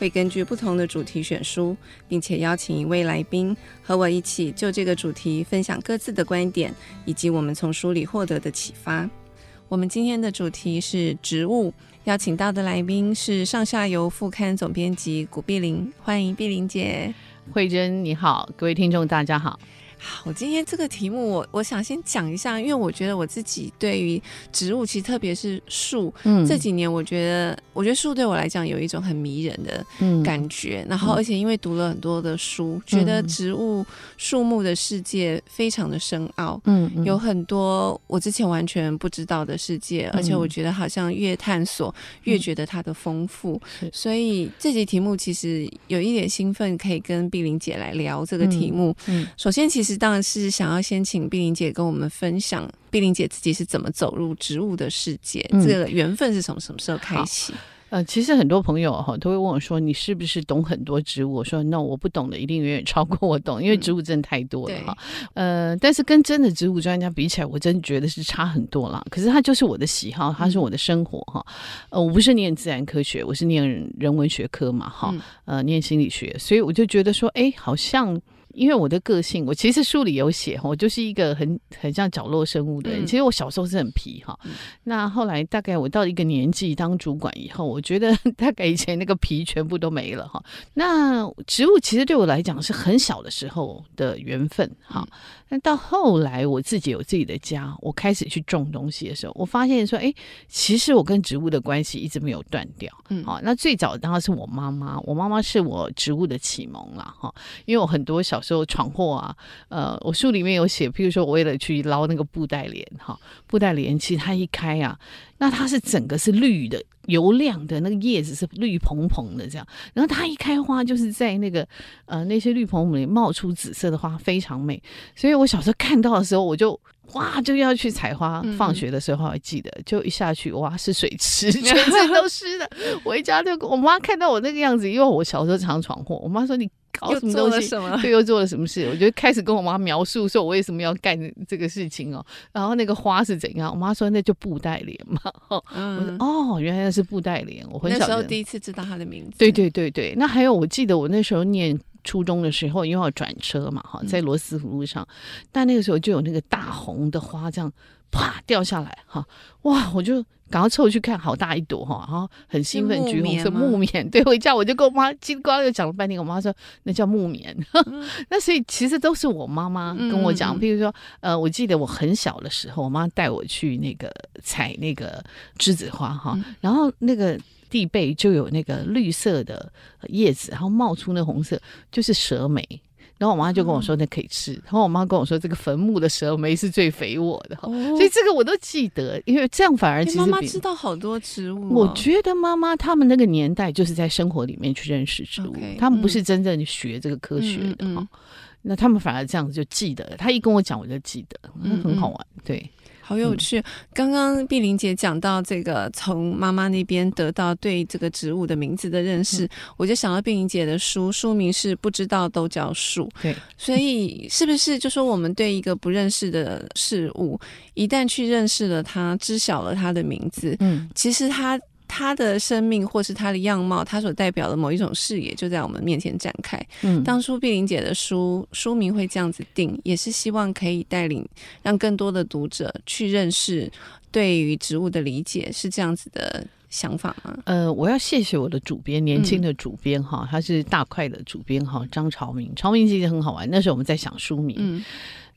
会根据不同的主题选书，并且邀请一位来宾和我一起就这个主题分享各自的观点，以及我们从书里获得的启发。我们今天的主题是植物，邀请到的来宾是上下游副刊总编辑谷碧玲，欢迎碧玲姐。慧珍你好，各位听众大家好。好，今天这个题目我我想先讲一下，因为我觉得我自己对于植物，其实特别是树，嗯，这几年我觉得，我觉得树对我来讲有一种很迷人的感觉。嗯、然后，而且因为读了很多的书，嗯、觉得植物、树木的世界非常的深奥，嗯，有很多我之前完全不知道的世界，嗯、而且我觉得好像越探索越觉得它的丰富。嗯、所以这集题目其实有一点兴奋，可以跟碧玲姐来聊这个题目。嗯，嗯首先其实。当然是想要先请碧玲姐跟我们分享，碧玲姐自己是怎么走入植物的世界，嗯、这个缘分是从什么时候开启？呃，其实很多朋友哈都会问我说：“你是不是懂很多植物？”我说：“No，我不懂的一定远远超过我懂，因为植物真的太多了哈。嗯”呃，但是跟真的植物专家比起来，我真的觉得是差很多了。可是它就是我的喜好，它是我的生活哈。呃，我不是念自然科学，我是念人文学科嘛哈。呃，念心理学，所以我就觉得说，哎，好像。因为我的个性，我其实书里有写，我就是一个很很像角落生物的人。嗯、其实我小时候是很皮哈，嗯、那后来大概我到一个年纪当主管以后，我觉得 大概以前那个皮全部都没了哈。那植物其实对我来讲是很小的时候的缘分哈。那到后来我自己有自己的家，我开始去种东西的时候，我发现说，哎，其实我跟植物的关系一直没有断掉。嗯，好，那最早当然是我妈妈，我妈妈是我植物的启蒙了哈，因为我很多小。时候闯祸啊，呃，我书里面有写，譬如说我为了去捞那个布袋莲哈，布袋莲其实它一开啊，那它是整个是绿的、油亮的，那个叶子是绿蓬蓬的这样，然后它一开花就是在那个呃那些绿蓬蓬里冒出紫色的花，非常美。所以我小时候看到的时候，我就哇 就要去采花。放学的时候还记得，就一下去哇是水池，全身都湿的。我一家就我妈看到我那个样子，因为我小时候常闯祸，我妈说你。搞什么东西？对，又做了什么事？我就开始跟我妈描述说，我为什么要干这个事情哦。然后那个花是怎样？我妈说那就布袋莲嘛。嗯，哦，原来那是布袋莲。我很小那时候第一次知道它的名字。对对对对，那还有我记得我那时候念初中的时候，因为要转车嘛，哈，在罗斯福路上，嗯、但那个时候就有那个大红的花这样啪掉下来，哈，哇，我就。赶快凑去看，好大一朵哈，然后很兴奋，橘红色木棉。对，回家我就跟我妈叽里呱啦又讲了半天，我妈说那叫木棉。嗯、那所以其实都是我妈妈跟我讲，譬如说，呃，我记得我很小的时候，我妈带我去那个采那个栀子花哈，嗯、然后那个地背就有那个绿色的叶子，然后冒出那红色，就是蛇莓。然后我妈就跟我说那可以吃，嗯、然后我妈跟我说这个坟墓的蛇莓是最肥沃的，哦、所以这个我都记得，因为这样反而其实妈妈知道好多植物、哦。我觉得妈妈他们那个年代就是在生活里面去认识植物，Okay, 他们不是真正学这个科学的、哈那他们反而这样子就记得，他一跟我讲我就记得，很好玩，对。好有趣！嗯、刚刚碧玲姐讲到这个，从妈妈那边得到对这个植物的名字的认识，嗯、我就想到碧玲姐的书，书名是《不知道都叫树》。对，所以是不是就说我们对一个不认识的事物，一旦去认识了它，知晓了它的名字，嗯，其实它。他的生命，或是他的样貌，他所代表的某一种视野，就在我们面前展开。嗯，当初碧玲姐的书书名会这样子定，也是希望可以带领让更多的读者去认识对于植物的理解，是这样子的想法吗？呃，我要谢谢我的主编，年轻的主编哈，嗯、他是大块的主编哈，张朝明。朝明其实很好玩，那时候我们在想书名。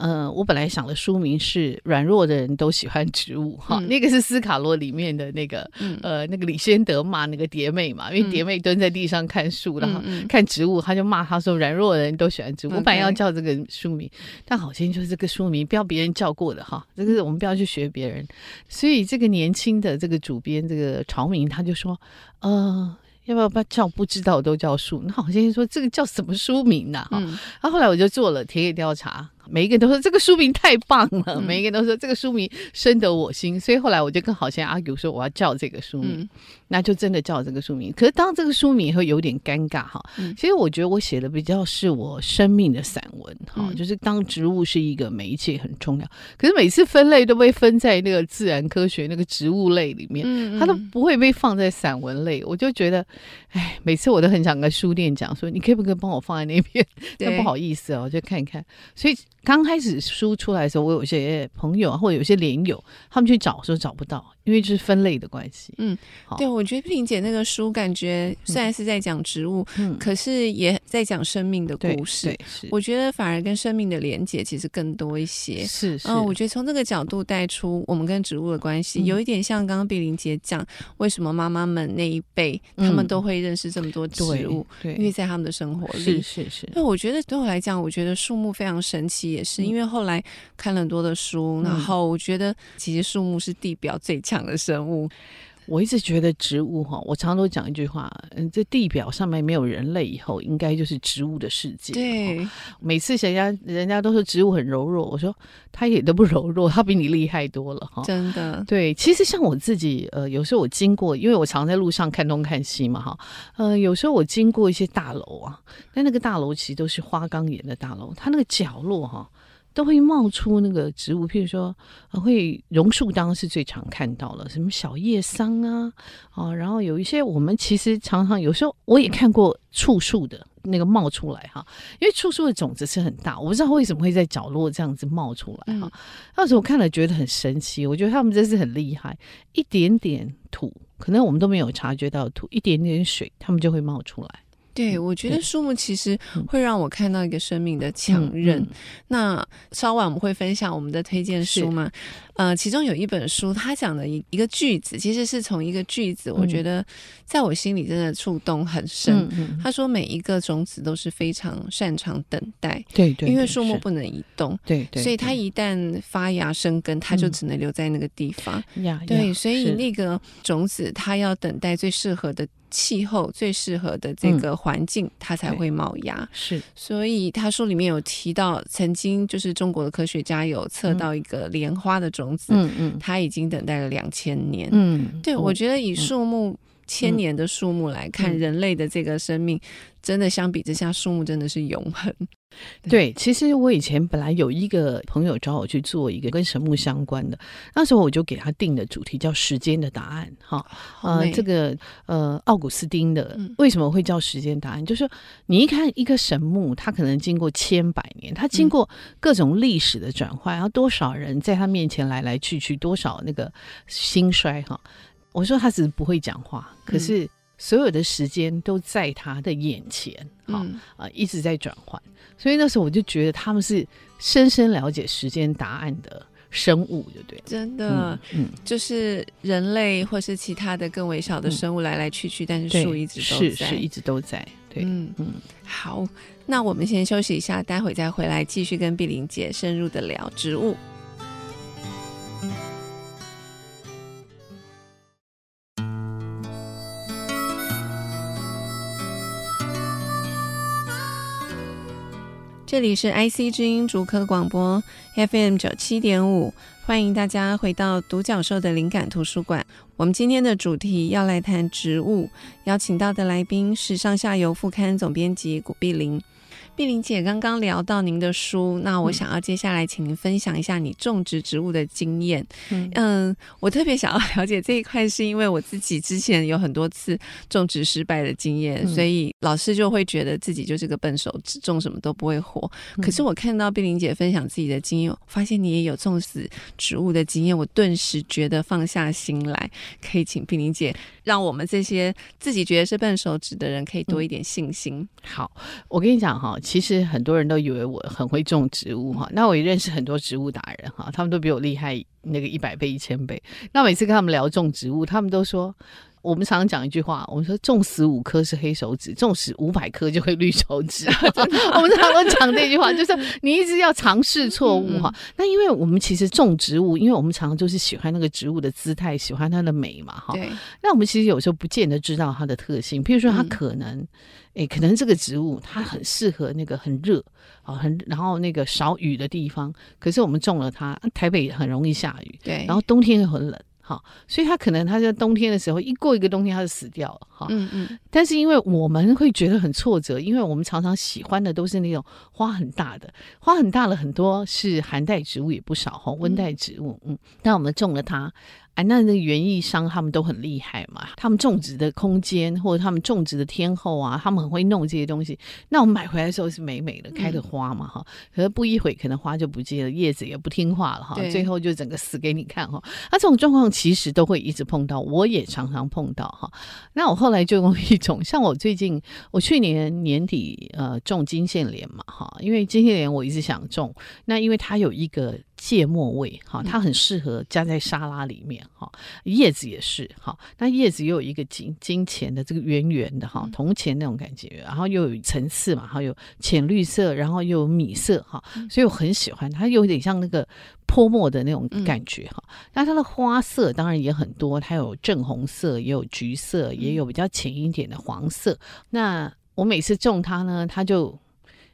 呃，我本来想的书名是“软弱的人都喜欢植物”哈，嗯、那个是斯卡罗里面的那个、嗯、呃那个李先德骂那个蝶妹嘛，因为蝶妹蹲在地上看树，嗯、然后看植物，他就骂他说“软弱的人都喜欢植物”。嗯、我本来要叫这个书名，嗯、但好像就是这个书名不要别人叫过的哈，这个是我们不要去学别人。所以这个年轻的这个主编这个朝明他就说，呃。要不要把叫不知道都叫树？那好像说这个叫什么书名呢？哈，然后后来我就做了田野调查。每一个人都说这个书名太棒了，嗯、每一个人都说这个书名深得我心，所以后来我就跟好先生 argue 说我要叫这个书名，嗯、那就真的叫这个书名。可是当这个书名会有点尴尬哈，嗯、其实我觉得我写的比较是我生命的散文哈，嗯、就是当植物是一个媒介很重要。可是每次分类都被分在那个自然科学那个植物类里面，它都不会被放在散文类。我就觉得，哎，每次我都很想跟书店讲说，你可以不可以帮我放在那边？那不好意思哦，我就看一看。所以。刚开始书出来的时候，我有些朋友或者有些连友，他们去找说找不到。因为就是分类的关系，嗯，对，我觉得碧玲姐那个书感觉虽然是在讲植物，嗯，可是也在讲生命的故事。对，是，我觉得反而跟生命的连结其实更多一些。是，是，嗯，我觉得从这个角度带出我们跟植物的关系，嗯、有一点像刚刚碧玲姐讲，为什么妈妈们那一辈、嗯、他们都会认识这么多植物？对，对因为在他们的生活里，是是是。那我觉得对我来讲，我觉得树木非常神奇，也是因为后来看了很多的书，嗯、然后我觉得其实树木是地表最强。的生物，我一直觉得植物哈，我常常都讲一句话，嗯，这地表上面没有人类以后，应该就是植物的世界。对，每次人家人家都说植物很柔弱，我说它也都不柔弱，它比你厉害多了哈。真的，对，其实像我自己，呃，有时候我经过，因为我常在路上看东看西嘛，哈，呃，有时候我经过一些大楼啊，但那个大楼其实都是花岗岩的大楼，它那个角落哈。都会冒出那个植物，譬如说，会榕树当然是最常看到了，什么小叶桑啊，啊，然后有一些我们其实常常有时候我也看过触树的那个冒出来哈，因为触树的种子是很大，我不知道为什么会在角落这样子冒出来哈。那时候我看了觉得很神奇，我觉得他们真是很厉害，一点点土，可能我们都没有察觉到土，一点点水，他们就会冒出来。对，我觉得树木其实会让我看到一个生命的强韧。嗯嗯、那稍晚我们会分享我们的推荐书嘛？呃，其中有一本书，它讲的一一个句子，其实是从一个句子，我觉得在我心里真的触动很深。他说，每一个种子都是非常擅长等待，对对，因为树木不能移动，对对，所以它一旦发芽生根，它就只能留在那个地方。嗯、对，所以那个种子它要等待最适合的。气候最适合的这个环境，嗯、它才会冒芽。是，所以他书里面有提到，曾经就是中国的科学家有测到一个莲花的种子，嗯嗯，它已经等待了两千年。嗯，对，我觉得以树木千年的树木来看，人类的这个生命。真的相比之下，树木真的是永恒。对，其实我以前本来有一个朋友找我去做一个跟神木相关的，那时候我就给他定的主题叫“时间的答案”哈。呃，这个呃，奥古斯丁的为什么会叫“时间答案”？嗯、就是你一看一个神木，它可能经过千百年，它经过各种历史的转换，然后多少人在他面前来来去去，多少那个兴衰哈。我说他只是不会讲话，可是。所有的时间都在他的眼前，啊、嗯呃，一直在转换，所以那时候我就觉得他们是深深了解时间答案的生物，对不对？真的，嗯，嗯就是人类或是其他的更微小的生物来来去去，嗯、但是树一直都在，是是一直都在，对，嗯嗯。好，那我们先休息一下，待会再回来继续跟碧玲姐深入的聊植物。这里是 IC 之音主科广播 FM 九七点五，欢迎大家回到独角兽的灵感图书馆。我们今天的主题要来谈植物，邀请到的来宾是上下游副刊总编辑古碧玲。碧玲姐刚刚聊到您的书，那我想要接下来请您分享一下你种植植物的经验。嗯，嗯，我特别想要了解这一块，是因为我自己之前有很多次种植失败的经验，嗯、所以老师就会觉得自己就是个笨手指，种什么都不会活。可是我看到碧玲姐分享自己的经验，发现你也有种死植物的经验，我顿时觉得放下心来，可以请碧玲姐让我们这些自己觉得是笨手指的人，可以多一点信心。嗯、好，我跟你讲哈。其实很多人都以为我很会种植物哈，那我也认识很多植物达人哈，他们都比我厉害那个一百倍、一千倍。那每次跟他们聊种植物，他们都说：“我们常常讲一句话，我们说种死五颗是黑手指，种死五百颗就会绿手指。我们常常讲这句话，就是你一直要尝试错误哈。那因为我们其实种植物，因为我们常常就是喜欢那个植物的姿态，喜欢它的美嘛哈。对。那我们其实有时候不见得知道它的特性，譬如说它可能，哎、嗯，可能这个植物它很适合那个很热啊，很然后那个少雨的地方，可是我们种了它，台北很容易下雨，对，然后冬天又很冷。好，所以它可能它在冬天的时候，一过一个冬天它就死掉了。哈，嗯嗯。但是因为我们会觉得很挫折，因为我们常常喜欢的都是那种花很大的，花很大的很多是寒带植物也不少哈，温带植物，嗯。但我们种了它。哎，那那个园艺商他们都很厉害嘛，他们种植的空间或者他们种植的天候啊，他们很会弄这些东西。那我们买回来的时候是美美的，开的花嘛哈，可是不一会可能花就不见了，叶子也不听话了哈，最后就整个死给你看哈。那这种状况其实都会一直碰到，我也常常碰到哈。那我后来就用一种，像我最近我去年年底呃种金线莲嘛哈，因为金线莲我一直想种，那因为它有一个。芥末味，哈，它很适合加在沙拉里面，哈，叶子也是，哈，那叶子又有一个金金钱的这个圆圆的，哈，铜钱那种感觉，然后又有层次嘛，还有浅绿色，然后又有米色，哈，所以我很喜欢它，有点像那个泼墨的那种感觉，哈。那它的花色当然也很多，它有正红色，也有橘色，也有比较浅一点的黄色。那我每次种它呢，它就。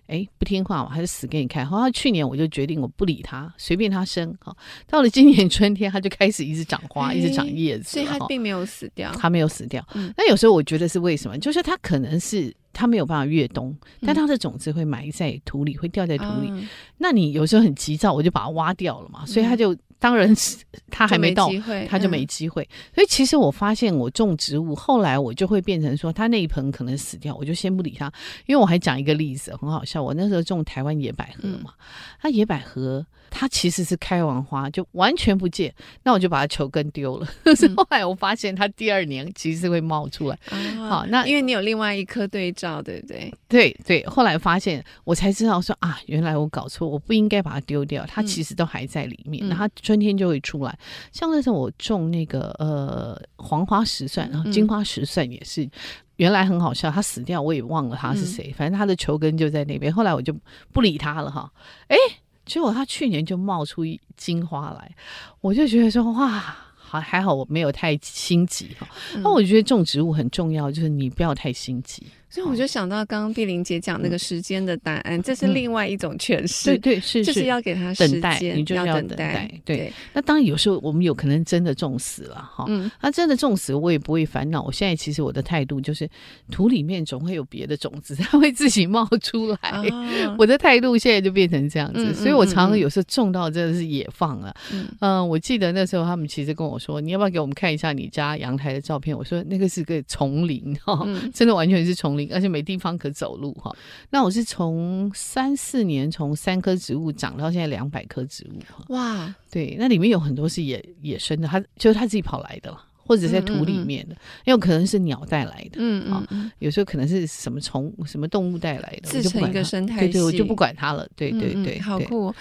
哎，不听话，我还是死给你看。好，去年我就决定我不理它，随便它生。好，到了今年春天，它就开始一直长花，一直长叶子，所以它并没有死掉。它没有死掉。嗯，那有时候我觉得是为什么？就是它可能是它没有办法越冬，但它的种子会埋在土里，会掉在土里。嗯，那你有时候很急躁，我就把它挖掉了嘛，所以它就。当然是他还没到，他就没机会。所以其实我发现，我种植物后来我就会变成说，他那一盆可能死掉，我就先不理他。因为我还讲一个例子，很好笑。我那时候种台湾野百合嘛，它野百合。它其实是开完花就完全不见，那我就把它球根丢了。可是后来我发现它第二年其实是会冒出来。嗯、好，那因为你有另外一颗对照，对不对？对对。后来发现我才知道说啊，原来我搞错，我不应该把它丢掉。它其实都还在里面，那、嗯、它春天就会出来。像那时候我种那个呃黄花石蒜，然后金花石蒜也是，嗯、原来很好笑，它死掉我也忘了它是谁，嗯、反正它的球根就在那边。后来我就不理它了哈。哎。结果它去年就冒出一金花来，我就觉得说哇，还还好我没有太心急哈。那、嗯、我觉得种植物很重要，就是你不要太心急。所以我就想到刚刚碧玲姐讲那个时间的答案，这是另外一种诠释。对对是，就是要给他时间，等待，你就要等待。对，那当然有时候我们有可能真的种死了哈。嗯，那真的种死，我也不会烦恼。我现在其实我的态度就是，土里面总会有别的种子，它会自己冒出来。我的态度现在就变成这样子，所以我常常有时候种到真的是野放了。嗯，我记得那时候他们其实跟我说，你要不要给我们看一下你家阳台的照片？我说那个是个丛林哈，真的完全是丛林。而且没地方可走路哈，那我是从三四年从三棵植物长到现在两百棵植物，哇，对，那里面有很多是野野生的，它就是它自己跑来的了。或者在土里面的，因为可能是鸟带来的，嗯嗯，有时候可能是什么虫、什么动物带来的，自成一个生态系。对对，我就不管它了。对对对，好酷。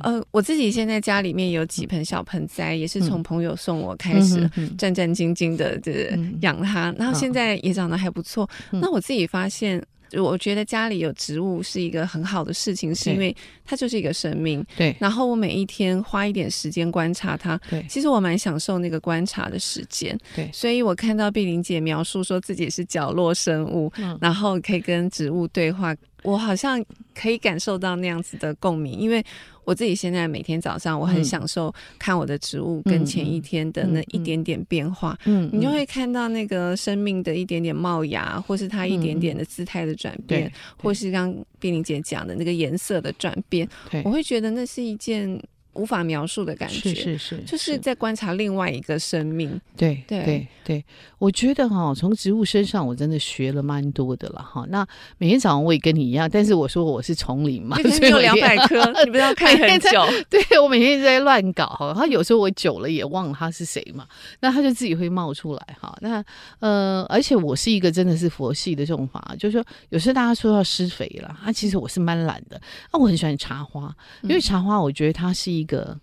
呃，我自己现在家里面有几盆小盆栽，也是从朋友送我开始战战兢兢的这养它，然后现在也长得还不错。那我自己发现。我觉得家里有植物是一个很好的事情，是因为它就是一个生命。对。然后我每一天花一点时间观察它，对。其实我蛮享受那个观察的时间。对。所以我看到碧玲姐描述说自己是角落生物，嗯，然后可以跟植物对话，我好像可以感受到那样子的共鸣，因为。我自己现在每天早上，我很享受看我的植物跟前一天的那一点点变化。嗯，你就会看到那个生命的一点点冒芽，或是它一点点的姿态的转变，或是刚碧玲姐讲的那个颜色的转变。我会觉得那是一件。无法描述的感觉，是是是，就是在观察另外一个生命。对对对对，我觉得哈，从植物身上我真的学了蛮多的了哈。那每天早上我也跟你一样，但是我说我是丛林嘛，所以有两百棵，你不要看很久。对，我每天一直在乱搞哈，他有时候我久了也忘了他是谁嘛，那他就自己会冒出来哈。那呃，而且我是一个真的是佛系的种法，就是说有时候大家说要施肥了，啊，其实我是蛮懒的。啊，我很喜欢茶花，因为茶花我觉得它是一个。一个，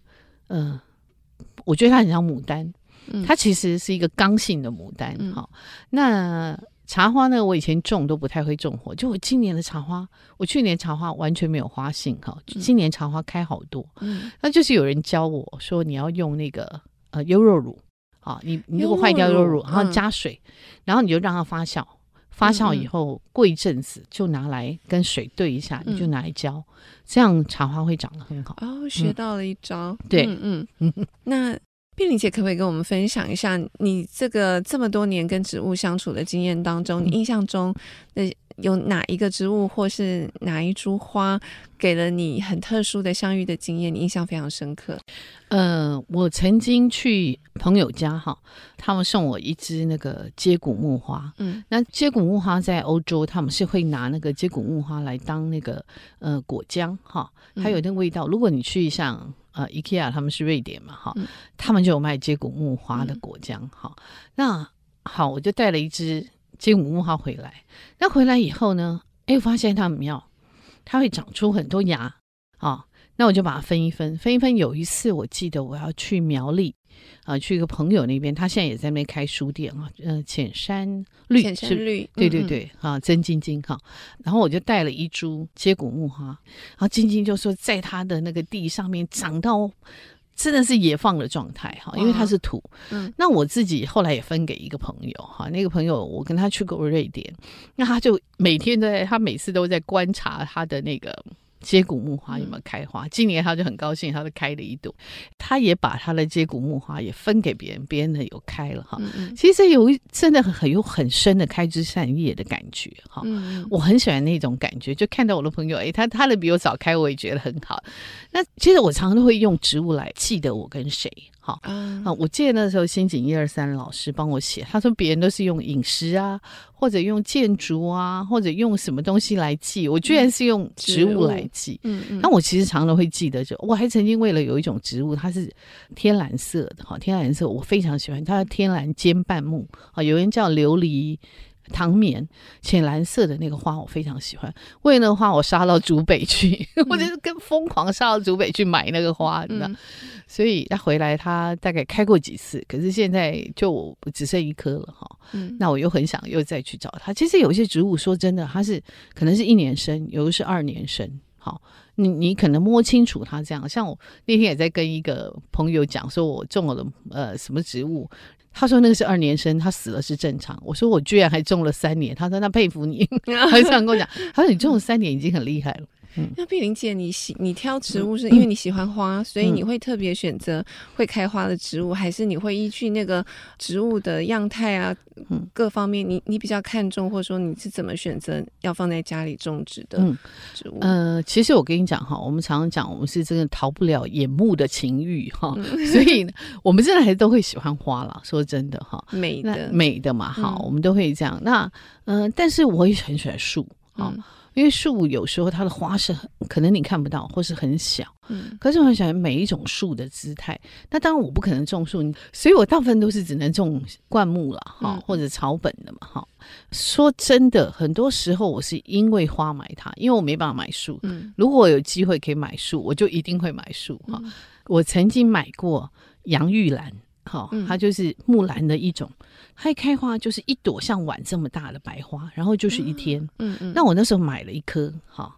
嗯，我觉得它很像牡丹，它其实是一个刚性的牡丹。好，那茶花呢？我以前种都不太会种活，就我今年的茶花，我去年茶花完全没有花性哈，今年茶花开好多。嗯，那就是有人教我说你要用那个呃优酪乳啊，你你如果坏掉优酪乳，然后加水，然后你就让它发酵。发酵以后，过一阵子就拿来跟水兑一下，你就拿来浇，这样茶花会长得很好。哦，学到了一招。对，嗯嗯。那碧玲姐可不可以跟我们分享一下，你这个这么多年跟植物相处的经验当中，你印象中的有哪一个植物或是哪一株花，给了你很特殊的相遇的经验，你印象非常深刻？呃，我曾经去朋友家哈，他们送我一支那个接骨木花。嗯，那接骨木花在欧洲，他们是会拿那个接骨木花来当那个呃果浆哈，还有那个味道。嗯、如果你去像呃 IKEA，他们是瑞典嘛哈，嗯、他们就有卖接骨木花的果浆哈。嗯、那好，我就带了一支接骨木花回来。那回来以后呢，哎，我发现它很妙，它会长出很多芽啊。那我就把它分一分，分一分。有一次我记得我要去苗栗，啊、呃，去一个朋友那边，他现在也在那边开书店啊，嗯、呃，浅山绿，浅山绿，对对对，嗯嗯啊，曾晶晶哈。然后我就带了一株接骨木花，然后晶晶就说，在他的那个地上面长到真的是野放的状态哈，因为它是土。嗯，那我自己后来也分给一个朋友哈，那个朋友我跟他去过瑞典，那他就每天都在，他每次都在观察他的那个。接骨木花有没有开花？今年他就很高兴，他就开了一朵。他也把他的接骨木花也分给别人，别人的有开了哈。其实有真的很有很深的开枝散叶的感觉哈。我很喜欢那种感觉，就看到我的朋友，哎，他他的比我早开，我也觉得很好。那其实我常常都会用植物来记得我跟谁。好啊，我记得那时候新井一二三老师帮我写，他说别人都是用饮食啊，或者用建筑啊，或者用什么东西来记，我居然是用植物来记。嗯嗯，那我其实常常会记得，就我还曾经为了有一种植物，它是天蓝色的，哈，天蓝色我非常喜欢，它的天蓝尖瓣木啊，有人叫琉璃。糖棉浅蓝色的那个花我非常喜欢，为了那个花我杀到竹北去，嗯、我就是跟疯狂杀到竹北去买那个花，你知道？嗯、所以他回来他大概开过几次，可是现在就只剩一颗了哈。嗯、那我又很想又再去找他。其实有些植物说真的，它是可能是一年生，有的是二年生。好，你你可能摸清楚它这样。像我那天也在跟一个朋友讲，说我种了呃什么植物。他说那个是二年生，他死了是正常。我说我居然还种了三年，他说那佩服你，他这样跟我讲。他说你种了三年已经很厉害了。嗯，那碧玲姐，你喜你挑植物是因为你喜欢花，嗯、所以你会特别选择会开花的植物，嗯、还是你会依据那个植物的样态啊，嗯，各方面你你比较看重，或者说你是怎么选择要放在家里种植的植物？嗯、呃，其实我跟你讲哈，我们常常讲我们是真的逃不了眼目的情欲哈，嗯、所以我们真的还是都会喜欢花了。说真的哈，美的美的嘛哈，嗯、我们都会这样。那嗯、呃，但是我也很喜欢树啊。嗯因为树有时候它的花是很可能你看不到，或是很小，嗯，可是我很喜欢每一种树的姿态。那当然我不可能种树，所以我大部分都是只能种灌木了哈，或者草本的嘛哈。说真的，很多时候我是因为花买它，因为我没办法买树。嗯，如果我有机会可以买树，我就一定会买树哈。我曾经买过洋玉兰。好，它就是木兰的一种，它一开花就是一朵像碗这么大的白花，然后就是一天。嗯嗯。那我那时候买了一颗，哈，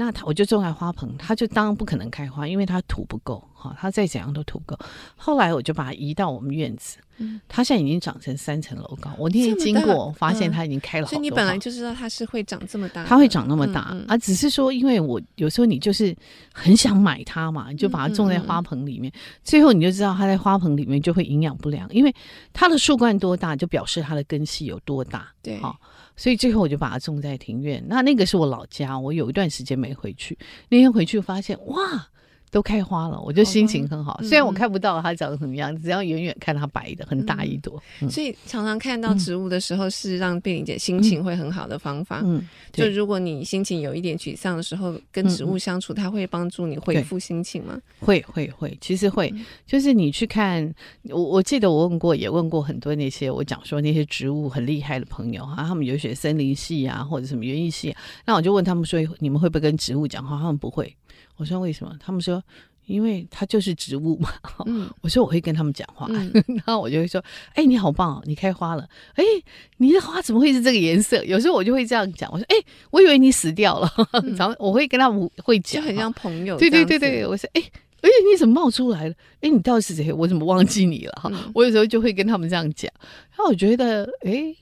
那它我就种在花盆，它就当然不可能开花，因为它土不够，哈，它再怎样都土不够。后来我就把它移到我们院子。嗯，它现在已经长成三层楼高。我那天经过，发现它已经开了好多花。所以你本来就知道它是会长这么大，它会长那么大啊！只是说，因为我有时候你就是很想买它嘛，你就把它种在花盆里面，最后你就知道它在花盆里面就会营养不良，因为它的树冠多大，就表示它的根系有多大。对，好，所以最后我就把它种在庭院。那那个是我老家，我有一段时间没回去，那天回去发现哇。都开花了，我就心情很好。虽然我看不到它长得什么样，只要远远看它白的很大一朵。所以常常看到植物的时候，是让碧玲姐心情会很好的方法。嗯，就如果你心情有一点沮丧的时候，跟植物相处，它会帮助你恢复心情吗？会会会，其实会。就是你去看，我我记得我问过，也问过很多那些我讲说那些植物很厉害的朋友啊，他们有学森林系啊，或者什么园艺系，那我就问他们说，你们会不会跟植物讲话？他们不会。我说为什么？他们说，因为它就是植物嘛。嗯，我说我会跟他们讲话，嗯、然后我就会说：“哎、欸，你好棒哦，你开花了。哎、欸，你的花怎么会是这个颜色？”有时候我就会这样讲。我说：“哎、欸，我以为你死掉了。嗯”然后我会跟他们会讲，就很像朋友。对对对对，我说：“哎、欸，哎、欸，你怎么冒出来了？哎、欸，你到底是谁？我怎么忘记你了？”哈、嗯，我有时候就会跟他们这样讲。然后我觉得，哎、欸。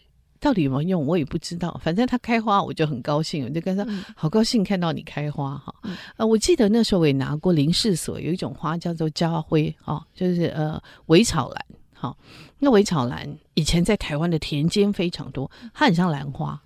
到底有没有用，我也不知道。反正它开花，我就很高兴，我就跟他说：“嗯、好高兴看到你开花哈。嗯”呃，我记得那时候我也拿过林试所有一种花叫做家辉哈，就是呃苇草兰哈。那苇草兰以前在台湾的田间非常多，它很像兰花。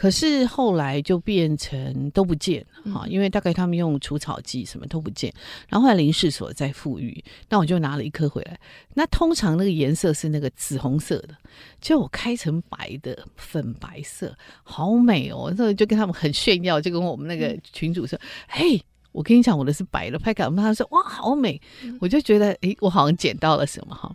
可是后来就变成都不见了哈，因为大概他们用除草剂什么都不见，然后后来林氏所在富裕，那我就拿了一颗回来。那通常那个颜色是那个紫红色的，结果我开成白的粉白色，好美哦！那就跟他们很炫耀，就跟我们那个群主说：“嘿，我跟你讲，我的是白的。”拍给他们，他说：“哇，好美！”我就觉得，哎，我好像捡到了什么哈。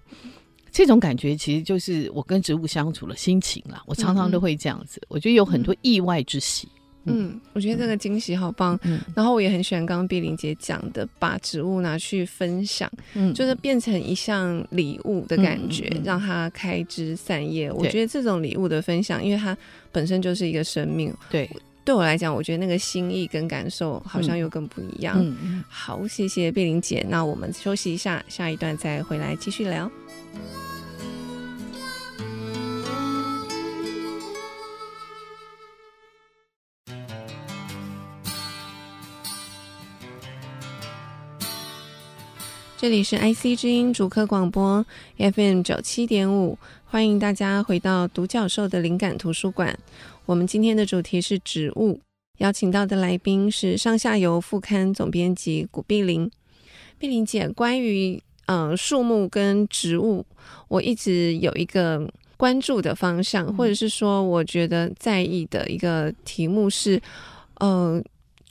这种感觉其实就是我跟植物相处的心情啦。我常常都会这样子，嗯、我觉得有很多意外之喜。嗯，嗯我觉得这个惊喜好棒。嗯，然后我也很喜欢刚刚碧玲姐讲的，把植物拿去分享，嗯，就是变成一项礼物的感觉，嗯、让它开枝散叶。嗯、我觉得这种礼物的分享，因为它本身就是一个生命。对，对我来讲，我觉得那个心意跟感受好像又更不一样。嗯嗯。好，谢谢碧玲姐。那我们休息一下，下一段再回来继续聊。这里是 IC 之音主客广播 FM 九七点五，欢迎大家回到独角兽的灵感图书馆。我们今天的主题是植物，邀请到的来宾是上下游副刊总编辑古碧玲。碧玲姐，关于呃树木跟植物，我一直有一个关注的方向，或者是说我觉得在意的一个题目是，呃。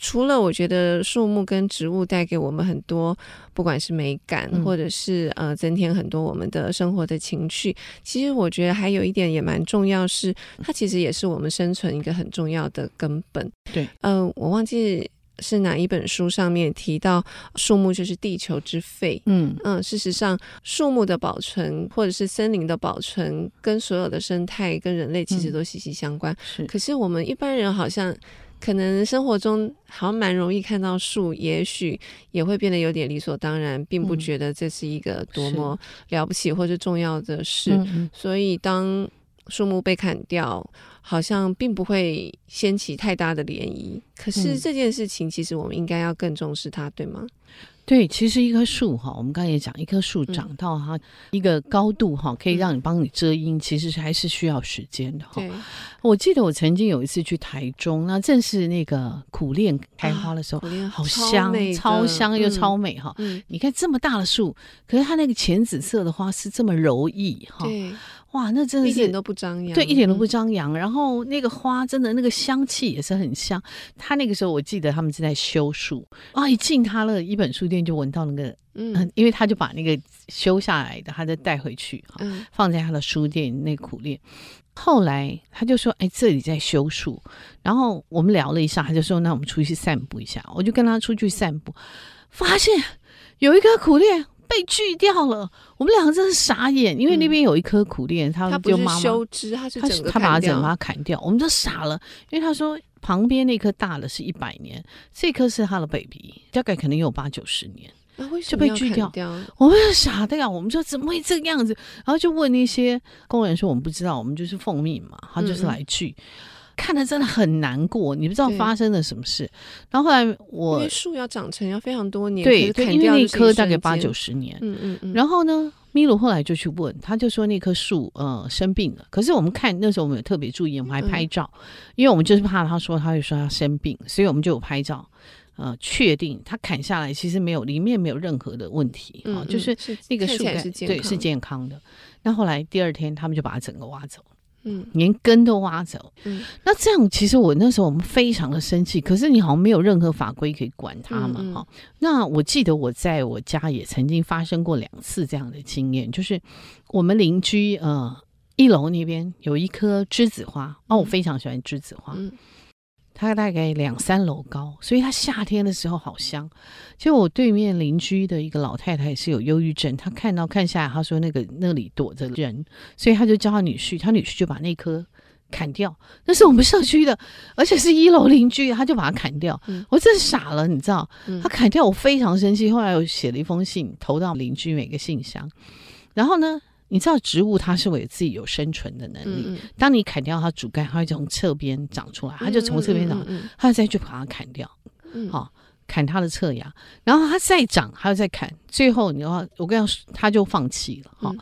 除了我觉得树木跟植物带给我们很多，不管是美感，或者是呃增添很多我们的生活的情趣，其实我觉得还有一点也蛮重要，是它其实也是我们生存一个很重要的根本。对，嗯、呃，我忘记是哪一本书上面提到，树木就是地球之肺。嗯嗯，事实上，树木的保存或者是森林的保存，跟所有的生态跟人类其实都息息相关。是，可是我们一般人好像。可能生活中好像蛮容易看到树，也许也会变得有点理所当然，并不觉得这是一个多么了不起或者重要的事。嗯、所以当树木被砍掉，好像并不会掀起太大的涟漪。可是这件事情，其实我们应该要更重视它，对吗？对，其实一棵树哈，我们刚才也讲，一棵树长到它一个高度哈，可以让你帮你遮阴，其实还是需要时间的哈。对，我记得我曾经有一次去台中，那正是那个苦楝开花的时候，好香，超香又超美哈。嗯，你看这么大的树，可是它那个浅紫色的花是这么柔意哈。对。哇，那真的是一点都不张扬，对，一点都不张扬。嗯、然后那个花真的那个香气也是很香。他那个时候我记得他们正在修树，啊，一进他的一本书店就闻到那个，嗯，因为他就把那个修下来的，他再带回去哈，嗯、放在他的书店那个苦练。后来他就说，哎，这里在修树。然后我们聊了一下，他就说，那我们出去散步一下。我就跟他出去散步，发现有一棵苦楝。被锯掉了，我们两个真是傻眼，因为那边有一棵苦楝，他就修枝，他是整个他把它整把它砍掉，我们就傻了，因为他说旁边那棵大的是一百年，这棵是他的 baby，大概可能有八九十年，就被锯掉，我们傻的呀，我们说怎么会这个样子，然后就问那些工人说我们不知道，我们就是奉命嘛，他就是来锯。嗯看的真的很难过，你不知道发生了什么事。然后后来我，因为树要长成要非常多年，对，对，因为那棵大概八九十年。嗯嗯嗯。然后呢，米鲁后来就去问，他就说那棵树呃生病了。可是我们看那时候我们有特别注意，我们还拍照，嗯、因为我们就是怕他说他会说他生病，所以我们就有拍照，呃，确定他砍下来其实没有里面没有任何的问题啊，嗯、就是那个树干对是健康的。那后来第二天他们就把它整个挖走。嗯，连根都挖走。嗯，那这样其实我那时候我们非常的生气，可是你好像没有任何法规可以管他嘛，哈、嗯嗯。那我记得我在我家也曾经发生过两次这样的经验，就是我们邻居呃一楼那边有一棵栀子花，哦，我非常喜欢栀子花。嗯，它大概两三楼高，所以它夏天的时候好香。就我对面邻居的一个老太太也是有忧郁症，她看到看下来，她说那个那里躲着人，所以她就叫她女婿，她女婿就把那棵砍掉。那是我们社区的，而且是一楼邻居，他就把它砍掉。嗯、我真傻了，你知道？他砍掉，我非常生气。后来我写了一封信投到邻居每个信箱，然后呢？你知道植物它是为自己有生存的能力。嗯、当你砍掉它主干，它会从侧边长出来，它就从侧边长，它再去把它砍掉，好、砍它的侧芽，然后它再长，还要再砍，最后你要我跟他说，他就放弃了，哈、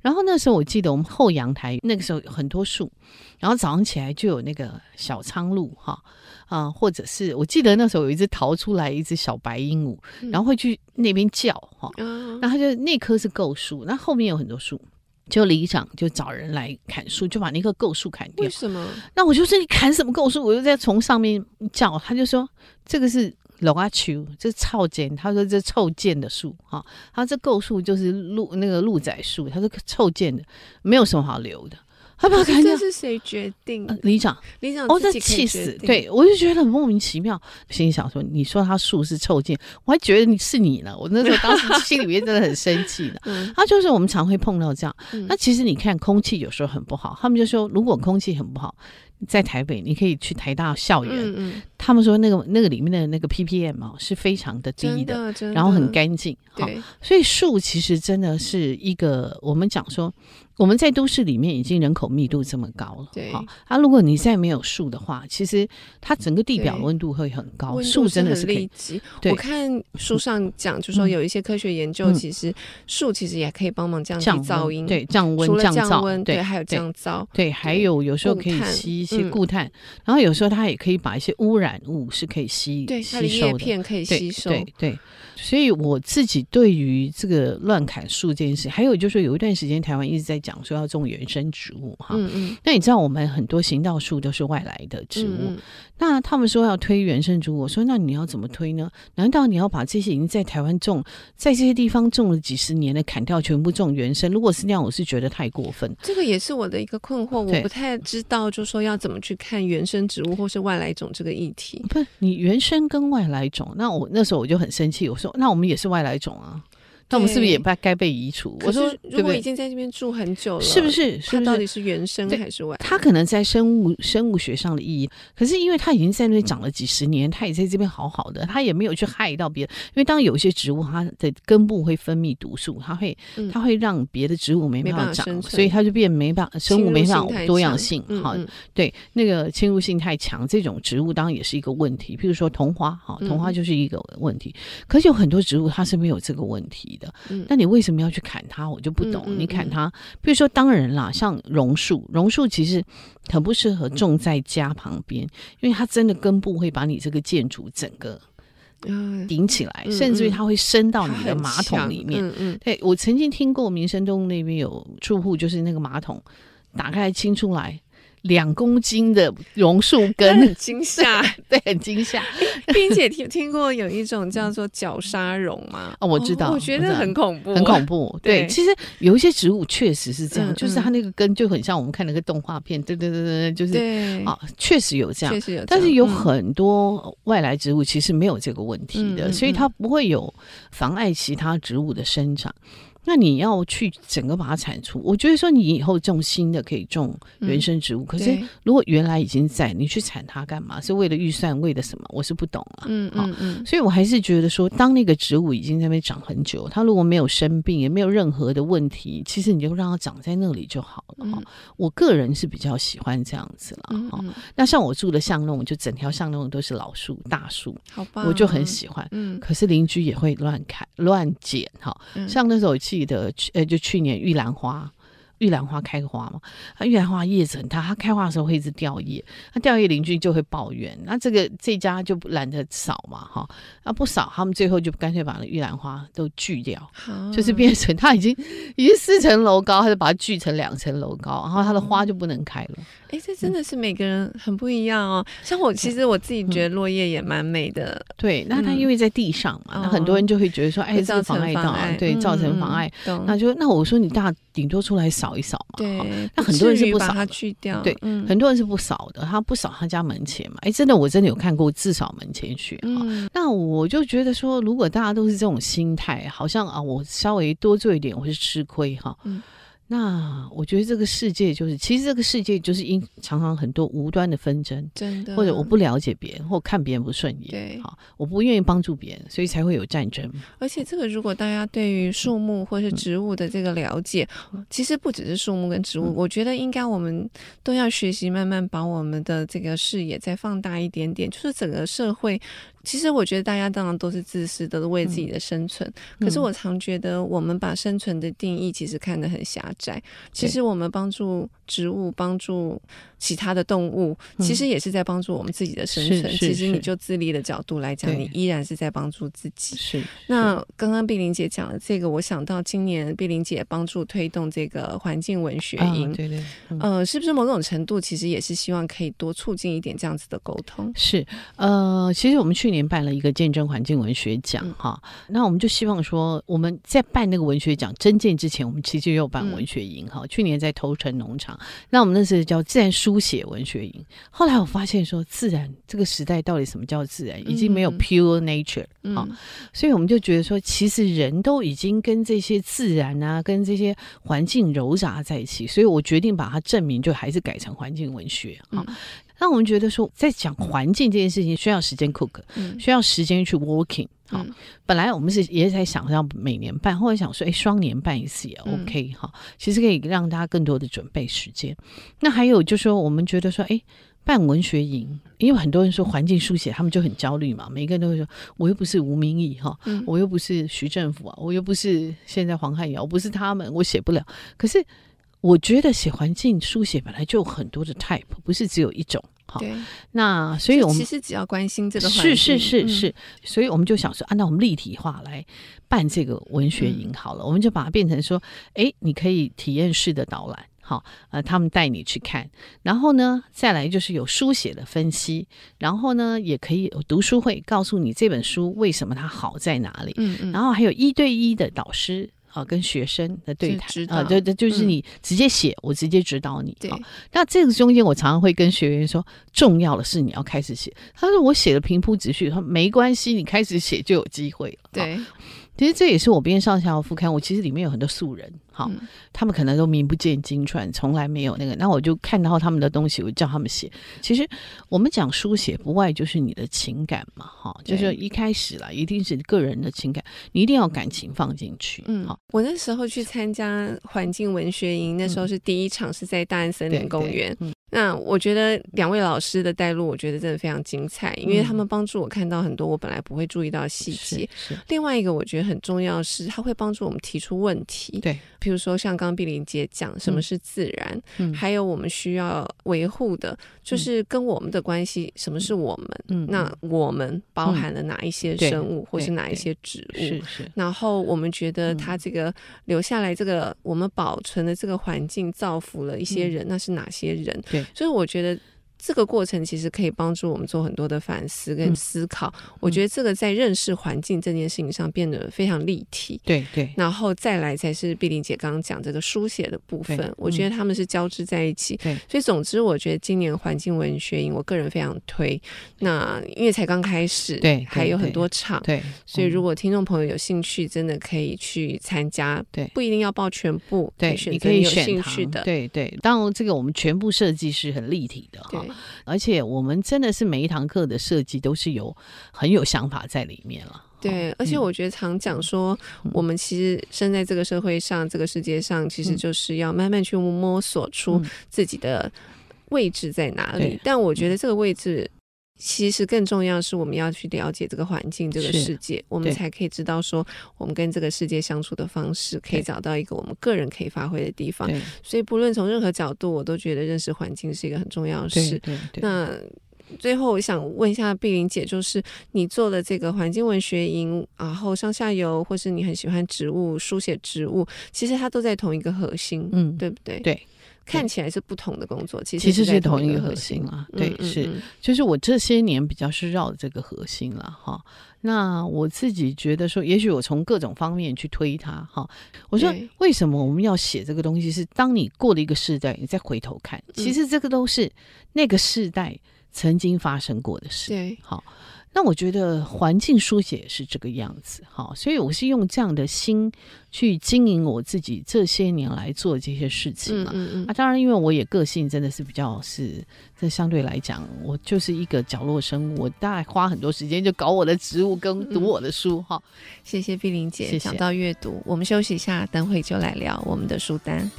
然后那时候我记得我们后阳台那个时候有很多树，然后早上起来就有那个小苍鹭，哈、哦。啊、呃，或者是我记得那时候有一只逃出来一只小白鹦鹉，嗯、然后会去那边叫哈，哦嗯、然后就那棵是构树，那后面有很多树，就里长就找人来砍树，就把那棵构树砍掉。为什么？那我就说你砍什么构树？我就在从上面叫，他就说这个是龙阿秋，这是臭贱，他说这臭贱的树哈，他这构树就是鹿那个鹿仔树，他说臭贱的，没有什么好留的。他把它砍掉，这是谁决定？里长，里长哦，这气死！对，我就觉得很莫名其妙，心里想说：你说他树是臭贱，我还觉得你是你呢。我那时候当时心里面真的很生气的。他就是我们常会碰到这样。那其实你看，空气有时候很不好。他们就说，如果空气很不好，在台北，你可以去台大校园。他们说那个那个里面的那个 ppm 哦是非常的低的，然后很干净。好，所以树其实真的是一个我们讲说。我们在都市里面已经人口密度这么高了，对，好，啊，如果你再没有树的话，其实它整个地表温度会很高。树真的是可以。我看书上讲，就说有一些科学研究，其实树其实也可以帮忙降低噪音，对，降温降噪，对，还有降噪，对，还有有时候可以吸一些固碳，然后有时候它也可以把一些污染物是可以吸吸收的，叶片可以吸收，对对。所以我自己对于这个乱砍树这件事，还有就是说有一段时间台湾一直在讲说要种原生植物哈。嗯嗯。那你知道我们很多行道树都是外来的植物，嗯嗯，那他们说要推原生植物，我说那你要怎么推呢？难道你要把这些已经在台湾种，在这些地方种了几十年的砍掉，全部种原生？如果是那样，我是觉得太过分。这个也是我的一个困惑，我不太知道，就说要怎么去看原生植物或是外来种这个议题。不是你原生跟外来种，那我那时候我就很生气，我说。那我们也是外来种啊。那我们是不是也该该被移除？我说，如果已经在这边住很久了，是不是？它到底是原生还是外？它可能在生物生物学上的意义，可是因为它已经在那边长了几十年，它也在这边好好的，它也没有去害到别人。因为当有些植物它的根部会分泌毒素，它会它会让别的植物没办法长，所以它就变没办法生物没办法多样性。好，对，那个侵入性太强，这种植物当然也是一个问题。譬如说桐花，哈，桐花就是一个问题。可是有很多植物它是没有这个问题的。那你为什么要去砍它？我就不懂。你砍它，比如说当然啦，像榕树，榕树其实很不适合种在家旁边，因为它真的根部会把你这个建筑整个顶起来，甚至于它会伸到你的马桶里面。嗯嗯，对，我曾经听过民生东路那边有住户，就是那个马桶打开来清出来。两公斤的榕树根，很惊吓，对，很惊吓，并且听听过有一种叫做绞杀榕吗？哦，我知道，我觉得很恐怖，很恐怖。对，其实有一些植物确实是这样，就是它那个根就很像我们看那个动画片，对对对对，就是啊，确实有这样，确实有。但是有很多外来植物其实没有这个问题的，所以它不会有妨碍其他植物的生长。那你要去整个把它铲除，我觉得说你以后种新的可以种原生植物，嗯、可是如果原来已经在，你去铲它干嘛？是为了预算，为了什么？我是不懂啊。嗯嗯嗯。所以我还是觉得说，当那个植物已经在那边长很久，它如果没有生病，也没有任何的问题，其实你就让它长在那里就好了。我个人是比较喜欢这样子了。哈、嗯，那像我住的巷弄，就整条巷弄都是老树、大树，好吧，我就很喜欢。嗯。可是邻居也会乱砍、乱剪。哈，像那时候。记得去，呃，就去年玉兰花。玉兰花开花嘛，啊，玉兰花叶子很大，它开花的时候会一直掉叶，那掉叶邻居就会抱怨，那这个这家就懒得扫嘛，哈，啊不扫，他们最后就干脆把那玉兰花都锯掉，啊、就是变成它已经已经四层楼高，他就把它锯成两层楼高，然后它的花就不能开了。哎、嗯，这真的是每个人很不一样哦。像我其实我自己觉得落叶也蛮美的，嗯、对，那它因为在地上嘛，嗯、那很多人就会觉得说，哎，这妨碍到，对，造成妨碍，嗯、那就那我说你大顶多出来扫。扫一扫嘛。对，那很多人是不扫，把它去掉。对，嗯、很多人是不扫的，他不扫他家门前嘛。哎，真的，我真的有看过自扫门前雪那我就觉得说，如果大家都是这种心态，好像啊，我稍微多做一点，我是吃亏哈。嗯那我觉得这个世界就是，其实这个世界就是因常常很多无端的纷争，真的，或者我不了解别人，或看别人不顺眼，对，好，我不愿意帮助别人，所以才会有战争。而且这个，如果大家对于树木或是植物的这个了解，嗯、其实不只是树木跟植物，嗯、我觉得应该我们都要学习，慢慢把我们的这个视野再放大一点点，就是整个社会。其实我觉得大家当然都是自私的，都为自己的生存。嗯、可是我常觉得，我们把生存的定义其实看得很狭窄。对其实我们帮助植物，帮助。其他的动物其实也是在帮助我们自己的生存。其实你就自立的角度来讲，你依然是在帮助自己。是。那刚刚碧玲姐讲的这个，我想到今年碧玲姐帮助推动这个环境文学营，对对。呃，是不是某种程度其实也是希望可以多促进一点这样子的沟通？是。呃，其实我们去年办了一个见证环境文学奖哈，那我们就希望说我们在办那个文学奖征件之前，我们其实也有办文学营哈。去年在头城农场，那我们那是叫自然书。写文学营，后来我发现说，自然这个时代到底什么叫自然，已经没有 pure nature 啊、所以我们就觉得说，其实人都已经跟这些自然啊，跟这些环境糅杂在一起，所以我决定把它证明就还是改成环境文学啊。那我们觉得说，在讲环境这件事情，需要时间 cook，、嗯、需要时间去 working。好，本来我们是也在想要每年办，或者想说，哎，双年办一次也 OK 哈、嗯。其实可以让大家更多的准备时间。那还有就是说，我们觉得说，哎，办文学营，因为很多人说环境书写，他们就很焦虑嘛。每个人都会说，我又不是吴明义哈，嗯、我又不是徐政府啊，我又不是现在黄汉尧，我不是他们，我写不了。可是我觉得写环境书写本来就有很多的 type，不是只有一种。好，那所以我们其实只要关心这个，是是是是，嗯、所以我们就想说，啊，照我们立体化来办这个文学营好了，嗯、我们就把它变成说，哎，你可以体验式的导览，好，呃，他们带你去看，然后呢，再来就是有书写的分析，然后呢，也可以有读书会，告诉你这本书为什么它好在哪里，嗯嗯，然后还有一对一的导师。啊，跟学生的对谈啊，对对，就是你直接写，嗯、我直接指导你。对，那这个中间我常常会跟学员说，重要的是你要开始写。他说我写的平铺直叙，他说没关系，你开始写就有机会了。对。其实这也是我编上下要副刊，我其实里面有很多素人，好，嗯、他们可能都名不见经传，从来没有那个，那我就看到他们的东西，我就叫他们写。其实我们讲书写，不外就是你的情感嘛，哈，就是一开始啦，一定是个人的情感，你一定要感情放进去。嗯，好，我那时候去参加环境文学营，那时候是第一场，是在大安森林公园。嗯。那我觉得两位老师的带路，我觉得真的非常精彩，因为他们帮助我看到很多我本来不会注意到的细节。另外一个我觉得很重要是，他会帮助我们提出问题。对，比如说像刚刚碧玲姐讲，什么是自然，嗯，还有我们需要维护的，就是跟我们的关系，什么是我们？嗯，那我们包含了哪一些生物，或是哪一些植物？是是。然后我们觉得它这个留下来这个我们保存的这个环境，造福了一些人，那是哪些人？对。所以我觉得这个过程其实可以帮助我们做很多的反思跟思考。嗯、我觉得这个在认识环境这件事情上变得非常立体。对对，对然后再来才是碧玲姐刚刚讲这个书写的部分。嗯、我觉得他们是交织在一起。对，所以总之我觉得今年环境文学营，我个人非常推。那因为才刚开始，对，还有很多场。对，对对所以如果听众朋友有兴趣，真的可以去参加。对，不一定要报全部。对，你可以选有兴趣的。对对，当然这个我们全部设计是很立体的哈。而且我们真的是每一堂课的设计都是有很有想法在里面了。对，而且我觉得常讲说，我们其实生在这个社会上，这个世界上，其实就是要慢慢去摸索出自己的位置在哪里。但我觉得这个位置。其实更重要的是，我们要去了解这个环境、这个世界，我们才可以知道说，我们跟这个世界相处的方式，可以找到一个我们个人可以发挥的地方。所以，不论从任何角度，我都觉得认识环境是一个很重要的事。那最后，我想问一下碧玲姐，就是你做的这个环境文学营，然后上下游，或是你很喜欢植物书写植物，其实它都在同一个核心，嗯，对不对？对。看起来是不同的工作，其实其实是同一个核心啊。对，是，就是我这些年比较是绕着这个核心了哈。那我自己觉得说，也许我从各种方面去推它哈。我说为什么我们要写这个东西？是当你过了一个世代，你再回头看，其实这个都是那个世代曾经发生过的事。对，好。那我觉得环境书写也是这个样子，哈，所以我是用这样的心去经营我自己这些年来做这些事情嘛。嗯嗯嗯。啊，当然，因为我也个性真的是比较是，这相对来讲，我就是一个角落生物，我大概花很多时间就搞我的植物跟读我的书，哈、嗯。谢谢碧玲姐，讲到阅读，我们休息一下，等会就来聊我们的书单。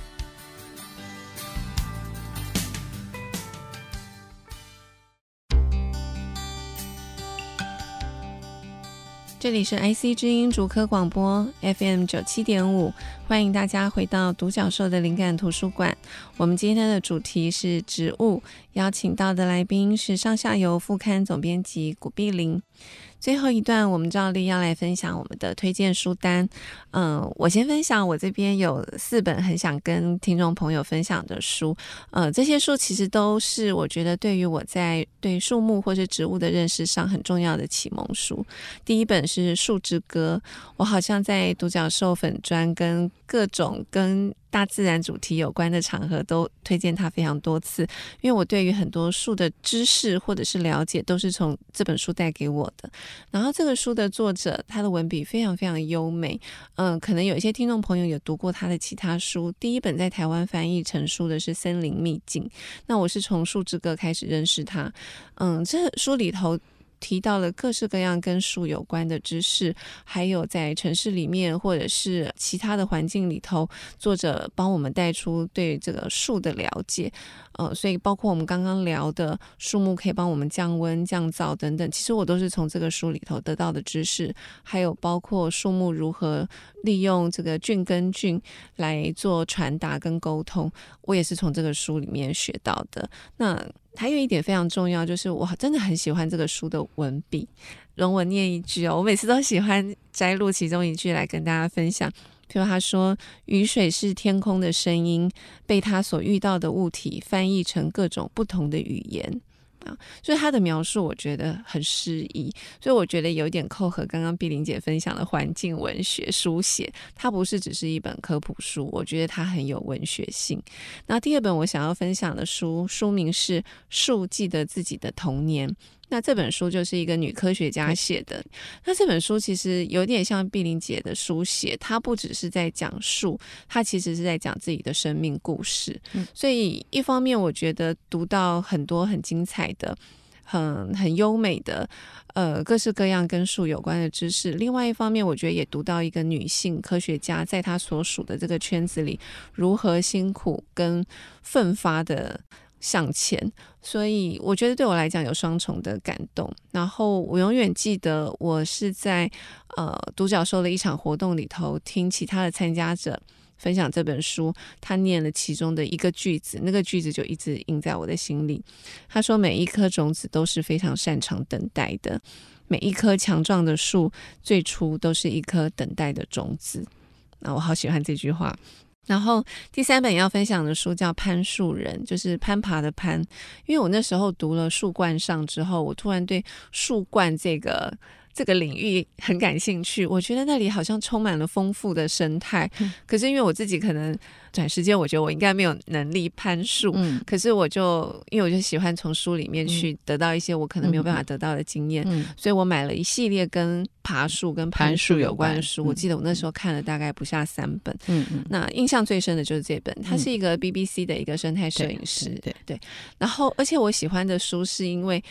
这里是 IC 知音竹科广播 FM 九七点五，欢迎大家回到独角兽的灵感图书馆。我们今天的主题是植物，邀请到的来宾是上下游副刊总编辑古碧玲。最后一段，我们照例要来分享我们的推荐书单。嗯，我先分享，我这边有四本很想跟听众朋友分享的书。呃，这些书其实都是我觉得对于我在对树木或是植物的认识上很重要的启蒙书。第一本是《树之歌》，我好像在独角兽粉专跟各种跟大自然主题有关的场合都推荐它非常多次，因为我对于很多树的知识或者是了解都是从这本书带给我的。然后这个书的作者他的文笔非常非常优美，嗯，可能有一些听众朋友有读过他的其他书。第一本在台湾翻译成书的是《森林秘境》，那我是从《树之歌》开始认识他，嗯，这书里头。提到了各式各样跟树有关的知识，还有在城市里面或者是其他的环境里头，作者帮我们带出对这个树的了解。呃，所以包括我们刚刚聊的树木可以帮我们降温、降噪等等，其实我都是从这个书里头得到的知识。还有包括树木如何利用这个菌根菌来做传达跟沟通，我也是从这个书里面学到的。那还有一点非常重要，就是我真的很喜欢这个书的文笔。容我念一句哦，我每次都喜欢摘录其中一句来跟大家分享。比如他说：“雨水是天空的声音，被他所遇到的物体翻译成各种不同的语言。”啊，所以他的描述我觉得很诗意，所以我觉得有点扣合刚刚碧玲姐分享的环境文学书写，它不是只是一本科普书，我觉得它很有文学性。那第二本我想要分享的书，书名是《树记得自己的童年》。那这本书就是一个女科学家写的。那这本书其实有点像碧玲姐的书写，她不只是在讲述，她其实是在讲自己的生命故事。嗯，所以一方面我觉得读到很多很精彩的、很很优美的，呃，各式各样跟树有关的知识；另外一方面，我觉得也读到一个女性科学家在她所属的这个圈子里如何辛苦跟奋发的。向前，所以我觉得对我来讲有双重的感动。然后我永远记得，我是在呃独角兽的一场活动里头，听其他的参加者分享这本书，他念了其中的一个句子，那个句子就一直印在我的心里。他说：“每一颗种子都是非常擅长等待的，每一棵强壮的树最初都是一颗等待的种子。”那我好喜欢这句话。然后第三本要分享的书叫《攀树人》，就是攀爬的攀。因为我那时候读了《树冠上》之后，我突然对树冠这个。这个领域很感兴趣，我觉得那里好像充满了丰富的生态。嗯、可是因为我自己可能短时间，我觉得我应该没有能力攀树。嗯、可是我就因为我就喜欢从书里面去得到一些我可能没有办法得到的经验，嗯、所以我买了一系列跟爬树、跟攀树有关的书。我记得我那时候看了大概不下三本。嗯嗯。那印象最深的就是这本，他是一个 BBC 的一个生态摄影师。对对，对。然后，而且我喜欢的书是因为。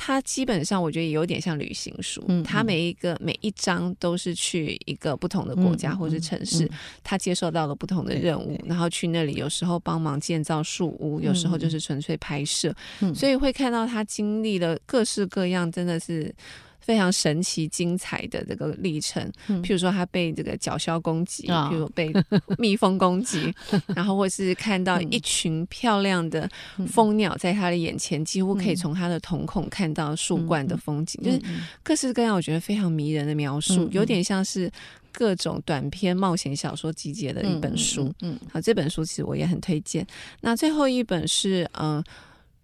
它基本上我觉得有点像旅行书，它每一个每一章都是去一个不同的国家或是城市，嗯嗯嗯，他接受到了不同的任务，然后去那里，有时候帮忙建造树屋，有时候就是纯粹拍摄，所以会看到他经历了各式各样，真的是非常神奇精彩的这个历程，嗯、譬如说他被这个角鸮攻击，哦、譬如被 蜜蜂攻击，然后或是看到一群漂亮的蜂鸟在他的眼前，几乎可以从他的瞳孔看到树冠的风景，嗯、就是各式各样，我觉得非常迷人的描述，嗯、有点像是各种短篇冒险小说集结的一本书。嗯，嗯。好，这本书其实我也很推荐。那最后一本是嗯。呃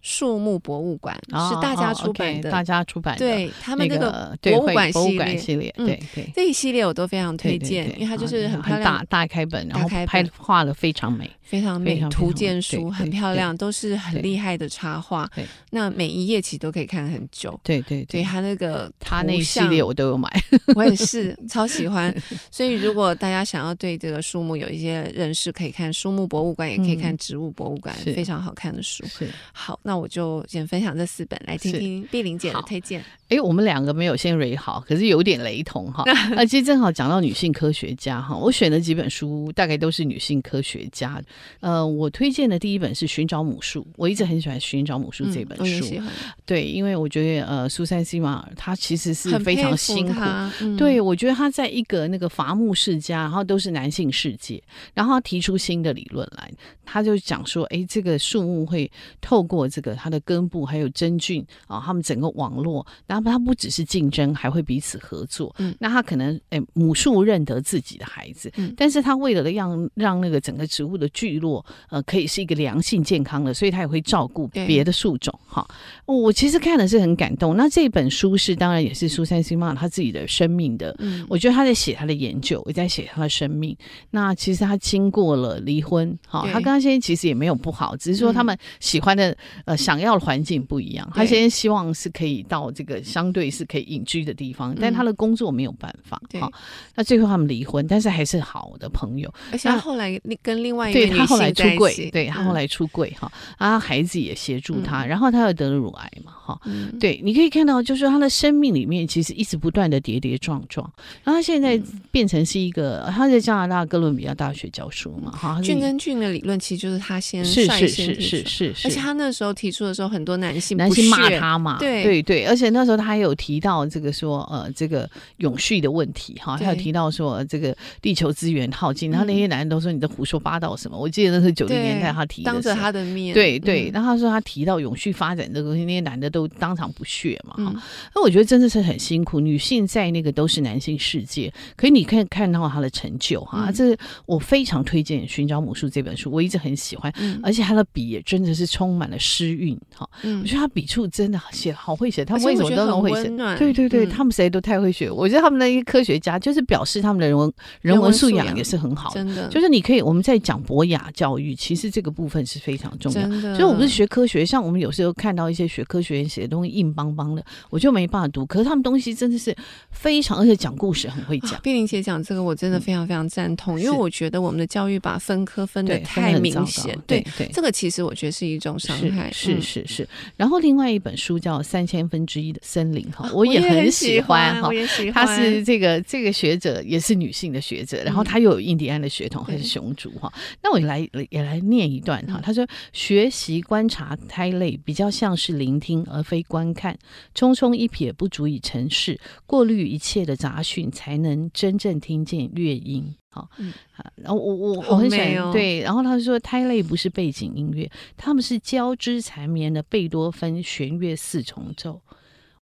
树木博物馆是大家出版的，大家出版的，对他们那个博物馆系列，对对，这一系列我都非常推荐，因为它就是很漂亮，大大开本，然后拍画的非常美，非常美，图鉴书很漂亮，都是很厉害的插画。那每一页其实都可以看很久，对对对，他那个他那一系列我都有买，我也 是超喜欢。所以如果大家想要对这个树木有一些认识，可以看树木博物馆，也可以看植物博物馆，非常好看的书。是好，那。那我就先分享这四本，来听听碧玲姐的推荐。哎，我们两个没有先蕊好，可是有点雷同哈。那其实正好讲到女性科学家哈，我选的几本书大概都是女性科学家。呃，我推荐的第一本是《寻找母树》，我一直很喜欢《寻找母树》这本书。嗯、对，因为我觉得呃，苏珊·西马尔她其实是非常辛苦。嗯、对，我觉得她在一个那个伐木世家，然后都是男性世界，然后她提出新的理论来，她就讲说，哎，这个树木会透过这个它的根部还有真菌啊，他们整个网络。然后它不只是竞争，还会彼此合作。嗯，那它可能诶，母树认得自己的孩子，嗯，但是它为了让让那个整个植物的聚落呃，可以是一个良性健康的，所以它也会照顾别的树种。哈对，我其实看的是很感动。那这本书是当然也是苏珊·辛玛他自己的生命的，嗯，我觉得他在写他的研究，也在写他的生命。那其实他经过了离婚，哈对，他跟他先生其实也没有不好，只是说他们喜欢的、嗯、呃想要的环境不一样。他先生希望是可以到这个。相对是可以隐居的地方，但他的工作没有办法。好，那最后他们离婚，但是还是好的朋友。而且他后来跟另外一个女性他后来出柜，对他后来出柜哈，啊，孩子也协助他，然后他又得了乳癌嘛，哈，对，你可以看到，就是他的生命里面其实一直不断的跌跌撞撞，然后他现在变成是一个他在加拿大哥伦比亚大学教书嘛，哈，菌跟菌的理论其实就是他先是是是是是，而且他那时候提出的时候，很多男性男性骂他嘛，对对对，而且那时候他还有提到这个说呃这个永续的问题哈，他有提到说这个地球资源耗尽，然后那些男人都说你在胡说八道什么？我记得那是九零年代他提的，当着他的面，对对，然后他说他提到永续发展这个东西，那些男的都当场不屑嘛哈。那我觉得真的是很辛苦，女性在那个都是男性世界，可以你可以看到他的成就哈，这是我非常推荐《寻找母树》这本书，我一直很喜欢，而且他的笔也真的是充满了诗韵哈。我觉得他笔触真的写好会写，他为什么都能会写？对对对，他们谁都太会写。我觉得他们那些科学家，就是表示他们的人文人文素养也是很好。真的，就是你可以我们在讲博雅教育，其实这个部分是非常重要。所以我不是学科学，像我们有时候看到一些学科学人写的东西硬邦邦的，我就没办法读。可是他们东西真的是非常，而且讲故事很会讲。碧玲姐讲这个，我真的非常非常赞同，因为我觉得我们的教育把分科分的太明显。对对，这个其实我觉得是一种伤害。是是是。然后另外一本书叫《三千分之一的森林》哈，我也很喜欢哈。她是这个这个学者，也是女性的学者，然后她又有印第安的血统，还是熊族哈。那我来也来念一段哈。她说：“学习观察胎类，比较像是聆听而非观看。匆匆一瞥不足以成事，过滤一切的杂讯，才能真正听见乐音。”好，嗯，然后我我我很喜欢对，然后他说胎类不是背景音乐，他们是交织缠绵的贝多芬弦乐四重奏。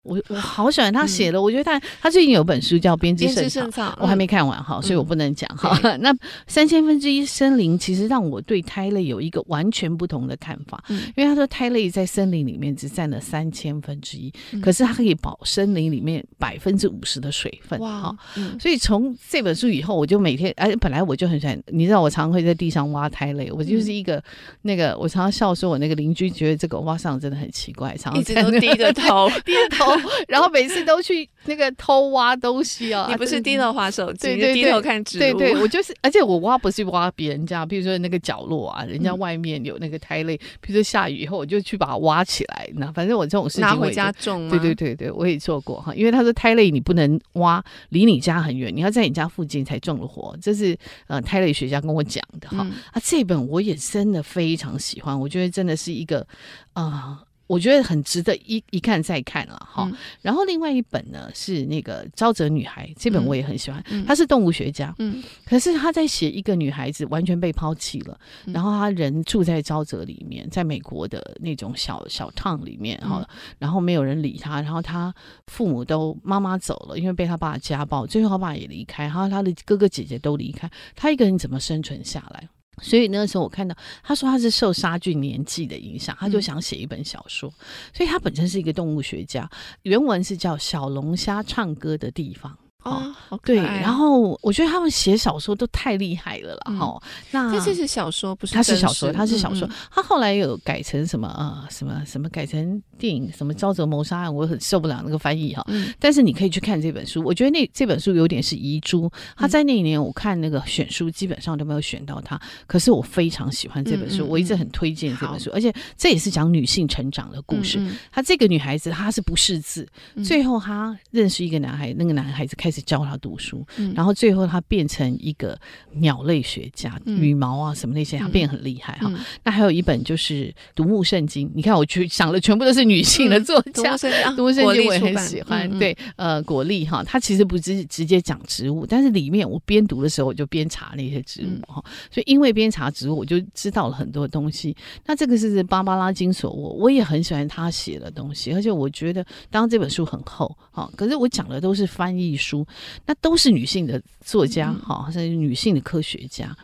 我我 好喜欢他写的，嗯、我觉得他他最近有本书叫《编织圣草》，我还没看完哈，嗯、所以我不能讲哈。嗯、那三千分之一森林其实让我对胎类有一个完全不同的看法，嗯、因为他说胎类在森林里面只占了三千分之一，嗯、可是它可以保森林里面百分之五十的水分。哇，嗯、所以从这本书以后，我就每天哎，本来我就很喜欢，你知道我常常会在地上挖胎类，我就是一个、嗯、那个我常常笑说，我那个邻居觉得这个挖上真的很奇怪，常常一直都 低着头，低着头。然后每次都去那个偷挖东西啊！你不是低头划手机，对，低头看植物。对对，我就是，而且我挖不是挖别人家，比如说那个角落啊，人家外面有那个胎类，比如说下雨以后，我就去把它挖起来。那反正我这种事情，拿回家种。对对对对，我也做过哈。因为他说胎类你不能挖离你家很远，你要在你家附近才种得活。这是呃胎类学家跟我讲的哈。啊，这本我也真的非常喜欢，我觉得真的是一个啊。我觉得很值得一一看再看了哈。嗯、然后另外一本呢是那个《沼泽女孩》，这本我也很喜欢。嗯、她是动物学家，嗯，可是她在写一个女孩子完全被抛弃了，嗯、然后她人住在沼泽里面，在美国的那种小小 town 里面哈，嗯、然后没有人理她，然后她父母都妈妈走了，因为被她爸家暴，最后她爸也离开，然后她的哥哥姐姐都离开，她一个人怎么生存下来？所以那时候我看到他说他是受沙俊年纪的影响，他就想写一本小说。嗯、所以他本身是一个动物学家，原文是叫《小龙虾唱歌的地方》。哦，哦对，然后我觉得他们写小说都太厉害了啦。哈、嗯，那这是小说，不是他是小说，他是小说，他后来有改成什么啊、呃？什么什么改成电影？什么《沼泽谋杀案》？我很受不了那个翻译哈。嗯、但是你可以去看这本书，我觉得那这本书有点是遗珠。他在那一年我看那个选书，基本上都没有选到他。可是我非常喜欢这本书，我一直很推荐这本书，而且这也是讲女性成长的故事。她、嗯嗯、这个女孩子她是不识字，最后她认识一个男孩，那个男孩子开始教他读书。嗯、然后最后他变成一个鸟类学家，嗯、羽毛啊什么那些，他变得很厉害哈。嗯、那还有一本就是《独木圣经》，你看我去想的，全部都是女性的作家。独木圣经我也很喜欢，嗯、对，呃，果粒哈，他其实不是直接讲植物，但是里面我边读的时候我就边查那些植物哈，嗯、所以因为边查植物，我就知道了很多东西。那这个是芭芭拉金索沃，我也很喜欢他写的东西，而且我觉得当然这本书很厚哈，可是我讲的都是翻译书，那都。是女性的作家，哈，是女性的科学家。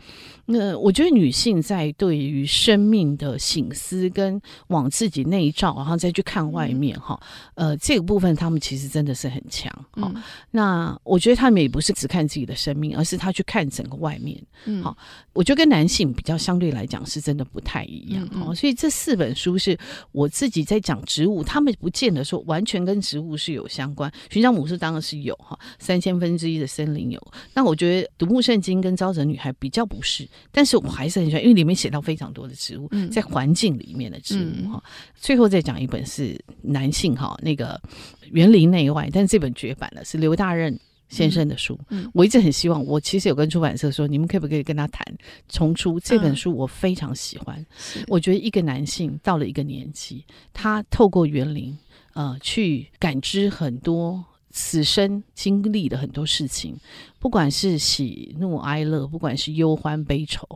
那我觉得女性在对于生命的醒思跟往自己内照，然后再去看外面哈，呃，这个部分她们其实真的是很强哈。嗯、那我觉得她们也不是只看自己的生命，而是她去看整个外面。嗯，好，我觉得跟男性比较相对来讲是真的不太一样哦。所以这四本书是我自己在讲植物，他们不见得说完全跟植物是有相关。寻找母狮当然是有哈，三千分之一的森林有。那我觉得独木圣经跟沼泽女孩比较不是。但是我还是很喜欢，因为里面写到非常多的植物，在环境里面的植物哈。嗯、最后再讲一本是男性哈，那个园林内外，但是这本绝版了，是刘大任先生的书。嗯嗯、我一直很希望，我其实有跟出版社说，你们可不可以跟他谈重出这本书？我非常喜欢，嗯、我觉得一个男性到了一个年纪，他透过园林呃去感知很多。此生经历的很多事情，不管是喜怒哀乐，不管是忧欢悲愁，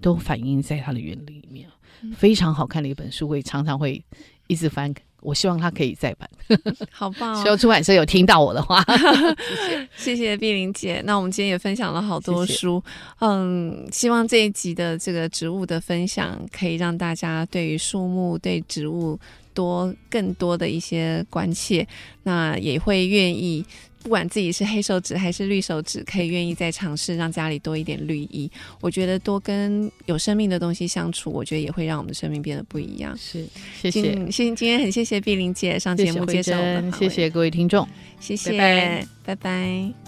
都反映在他的园林里面。嗯、非常好看的一本书，会常常会一直翻。我希望他可以再版，好棒、哦！希望出版社有听到我的话，谢谢碧玲姐。那我们今天也分享了好多书，谢谢嗯，希望这一集的这个植物的分享，可以让大家对于树木、对植物。多更多的一些关切，那也会愿意，不管自己是黑手指还是绿手指，可以愿意再尝试让家里多一点绿意。我觉得多跟有生命的东西相处，我觉得也会让我们的生命变得不一样。是，谢谢，谢今天很谢谢碧玲姐上节目接受，谢谢，谢谢各位听众，谢谢，拜拜。拜拜。